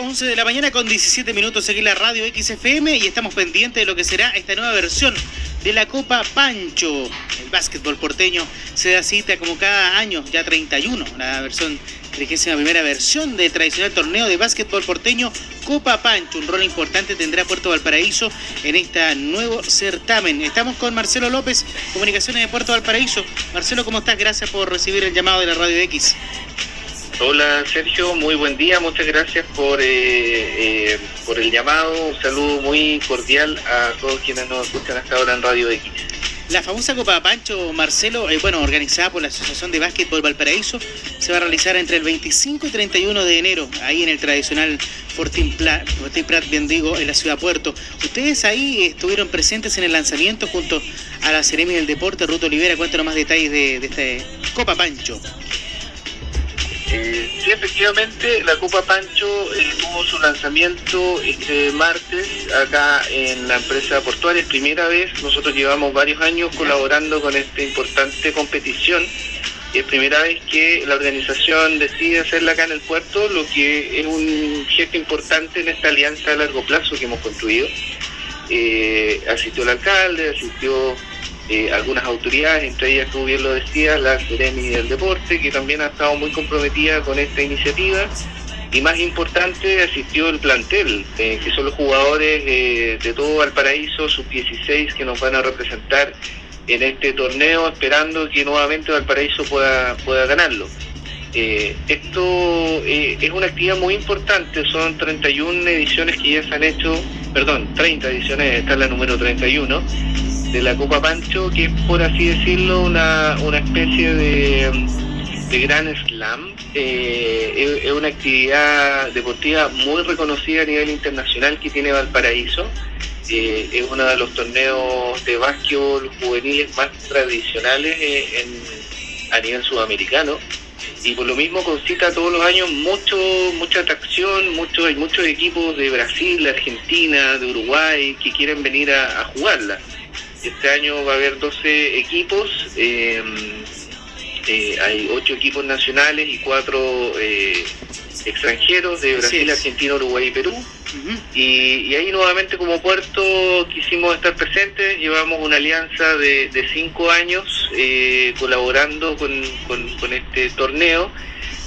11 de la mañana con 17 minutos aquí la radio XFM y estamos pendientes de lo que será esta nueva versión de la Copa Pancho. El básquetbol porteño se da cita como cada año, ya 31, la versión, la primera versión de tradicional torneo de básquetbol porteño Copa Pancho. Un rol importante tendrá Puerto Valparaíso en este nuevo certamen. Estamos con Marcelo López, Comunicaciones de Puerto Valparaíso. Marcelo, ¿cómo estás? Gracias por recibir el llamado de la radio X. Hola Sergio, muy buen día, muchas gracias por, eh, eh, por el llamado, un saludo muy cordial a todos quienes nos escuchan hasta ahora en Radio X. La famosa Copa Pancho, Marcelo, eh, bueno, organizada por la Asociación de Básquetbol Valparaíso, se va a realizar entre el 25 y 31 de enero, ahí en el tradicional Fortín Prat, bien digo, en la ciudad Puerto. Ustedes ahí estuvieron presentes en el lanzamiento junto a la Ceremi del Deporte, Ruto Olivera. Cuéntanos más detalles de, de esta Copa Pancho. Eh, sí, efectivamente, la Copa Pancho eh, tuvo su lanzamiento este martes acá en la empresa portuaria. Primera vez, nosotros llevamos varios años colaborando con esta importante competición. Es primera vez que la organización decide hacerla acá en el puerto, lo que es un gesto importante en esta alianza a largo plazo que hemos construido. Eh, asistió el alcalde, asistió eh, algunas autoridades, entre ellas, como bien lo decía, la Seremi del Deporte, que también ha estado muy comprometida con esta iniciativa. Y más importante, asistió el plantel, eh, que son los jugadores eh, de todo Valparaíso, sub-16, que nos van a representar en este torneo, esperando que nuevamente Valparaíso pueda, pueda ganarlo. esto es una actividad muy importante, son 31 ediciones que ya se han hecho, perdón, 30 ediciones, esta es la número 31 de la Copa Pancho, que es por así decirlo una, una especie de, de gran slam. Eh, es, una actividad deportiva muy reconocida a nivel internacional que tiene Valparaíso. Eh, es uno de los torneos de básquetbol juveniles más tradicionales eh, a nivel sudamericano y por lo mismo concita todos los años mucho mucha atracción, mucho, hay muchos equipos de Brasil, de Argentina, de Uruguay que quieren venir a jugarla. Este año va a haber 12 equipos, eh, eh, hay 8 equipos nacionales y 4 eh, extranjeros de Brasil, Argentina, Uruguay y Perú. y, ahí nuevamente como puerto quisimos estar presentes, llevamos una alianza de 5 años colaborando con, con, este torneo.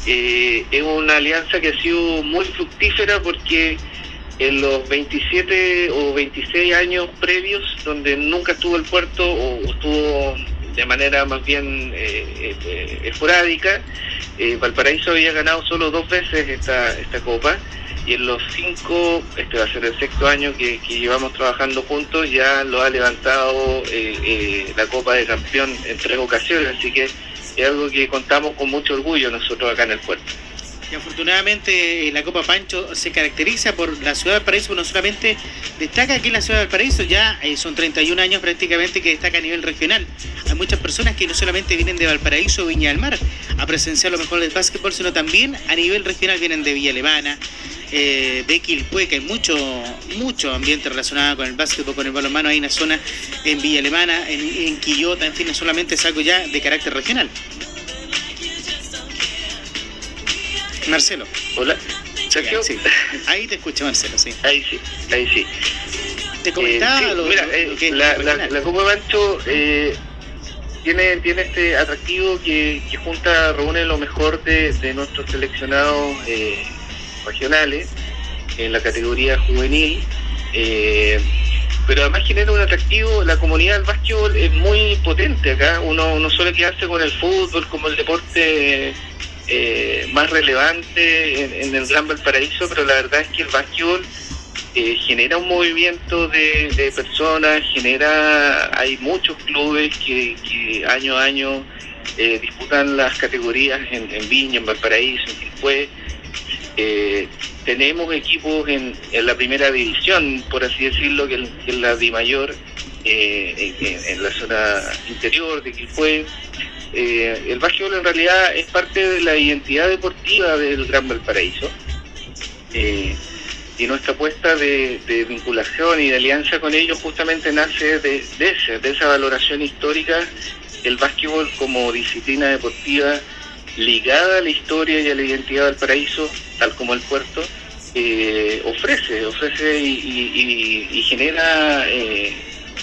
es una alianza que ha sido muy fructífera porque en los 27 o 26 años previos, donde nunca estuvo el puerto o estuvo de manera más bien eh, eh, esporádica, eh, Valparaíso había ganado solo dos veces esta, esta copa y en los cinco, este va a ser el sexto año que, llevamos trabajando juntos, ya lo ha levantado la Copa de Campeón en tres ocasiones, así que es algo que contamos con mucho orgullo nosotros acá en el puerto. Y afortunadamente eh, la Copa Pancho se caracteriza por la ciudad del Paraíso, no solamente destaca aquí en la ciudad del Paraíso, ya eh, son 31 años prácticamente que destaca a nivel regional. Hay muchas personas que no solamente vienen de Valparaíso o Viña del Mar a presenciar lo mejor del básquetbol, sino también a nivel regional vienen de Villa Alemana, eh, de Quilpue, que hay mucho, mucho ambiente relacionado con el básquetbol, con el balonmano, hay una zona en Villa Alemana, en, en Quillota, en fin, no solamente es algo ya de carácter regional. Marcelo. Hola. Ahí te escucho, Marcelo, sí. Ahí sí, ahí sí. Te comentaba eh, mira, eh, la, la, Copa Mancho eh, tiene, tiene este atractivo que, que junta, reúne lo mejor de, de nuestros seleccionados regionales en la categoría juvenil. pero además genera un atractivo, la comunidad del básquetbol es muy potente acá, uno no suele quedarse con el fútbol como el deporte eh, más relevante en, el Gran Valparaíso, pero la verdad es que el básquetbol eh, genera un movimiento de, personas, genera, hay muchos clubes que, año a año eh, disputan las categorías en, Viña, en Valparaíso, en Quilpué. Tenemos equipos en, la primera división, por así decirlo, que, es la Di Mayor, en, en, la zona interior de Quilpué. Eh, el básquetbol en realidad es parte de la identidad deportiva del Gran Valparaíso. Eh, y nuestra apuesta de, vinculación y de alianza con ellos justamente nace de, de esa valoración histórica del básquetbol como disciplina deportiva ligada a la historia y a la identidad del paraíso, tal como el puerto, eh, ofrece, ofrece y, genera eh,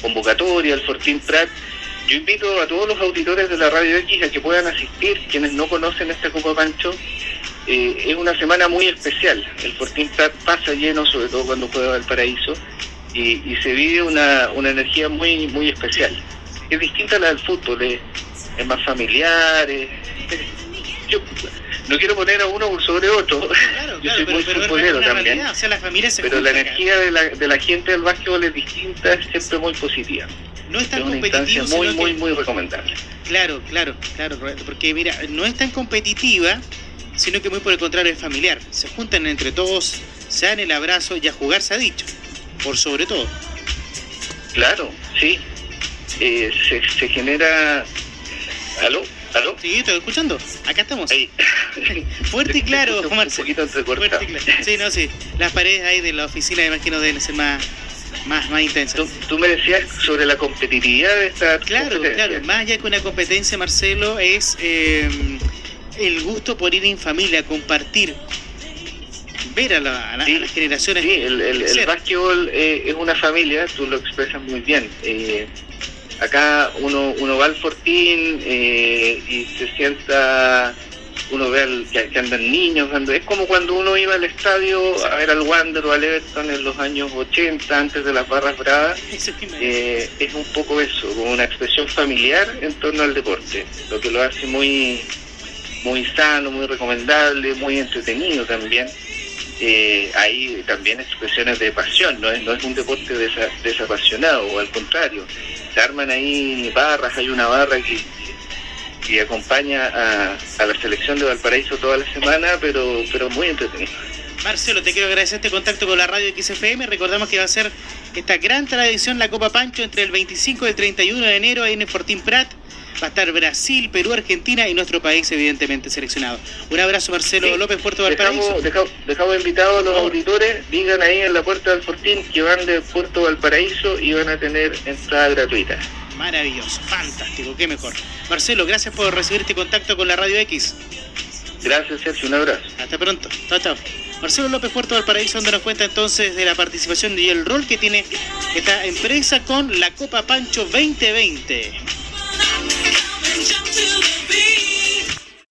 convocatoria al Fortín Prat. Yo invito a todos los auditores de la Radio X a que puedan asistir, quienes no conocen esta Copa Pancho. Eh, es una semana muy especial. El Fortín Prat pasa lleno, sobre todo cuando juega Valparaíso, y, y se vive una, una energía muy, muy especial. Es distinta a la del fútbol, es, más familiar. Yo, no quiero poner a uno sobre otro. Yo soy muy futbolero también. pero la energía de la, de la gente del básquetbol es distinta, es siempre muy positiva. No es tan competitiva. Muy, muy, muy recomendable. Claro, claro, claro, porque mira, no es tan competitiva, sino que muy por el contrario es familiar. Se juntan entre todos, se dan el abrazo y a jugar se ha dicho, por sobre todo. Claro, sí. Eh, se, se genera... ¿Aló? ¿Aló? Sí, estoy escuchando. Acá estamos. Fuerte y claro, Marcelo. Un poquito Fuerte y claro. Sí, no, sí. Las paredes ahí de la oficina, me imagino, deben ser más, más, más intensas. ¿Tú, me decías sobre la competitividad de esta Claro, claro. Más allá que una competencia, Marcelo, es eh, el gusto por ir en familia, compartir. Ver a, la, las generaciones. Sí, el, el, el básquetbol eh, es una familia, tú lo expresas muy bien. Eh, acá uno, uno va al Fortín eh, y se sienta, uno ve al, que, andan niños, es como cuando uno iba al estadio a ver al Wander o al Everton en los años 80, antes de las barras bravas, eh, es un poco eso, como una expresión familiar en torno al deporte, lo que lo hace muy, muy sano, muy recomendable, muy entretenido también. Eh, hay también expresiones de pasión, no es, no es un deporte desapasionado, o al contrario, se arman ahí barras, hay una barra que, que acompaña a, la selección de Valparaíso toda la semana, pero, pero muy entretenido. Marcelo, te quiero agradecer este contacto con la radio XFM. Recordamos que va a ser esta gran tradición, la Copa Pancho, entre el 25 y el 31 de enero en el Fortín Prat va a estar Brasil, Perú, Argentina y nuestro país evidentemente seleccionado. Un abrazo Marcelo López, Puerto Valparaíso. Dejamos, dejamos, invitados a los auditores, digan ahí en la puerta del Fortín que van de Puerto Valparaíso y van a tener entrada gratuita. Maravilloso, fantástico, qué mejor. Marcelo, gracias por recibir este contacto con la Radio X. Gracias, Sergio, un abrazo. Hasta pronto. Chao, chao. Marcelo López Puerto Valparaíso, donde nos cuenta entonces de la participación y el rol que tiene esta empresa con la Copa Pancho 2020. Jump to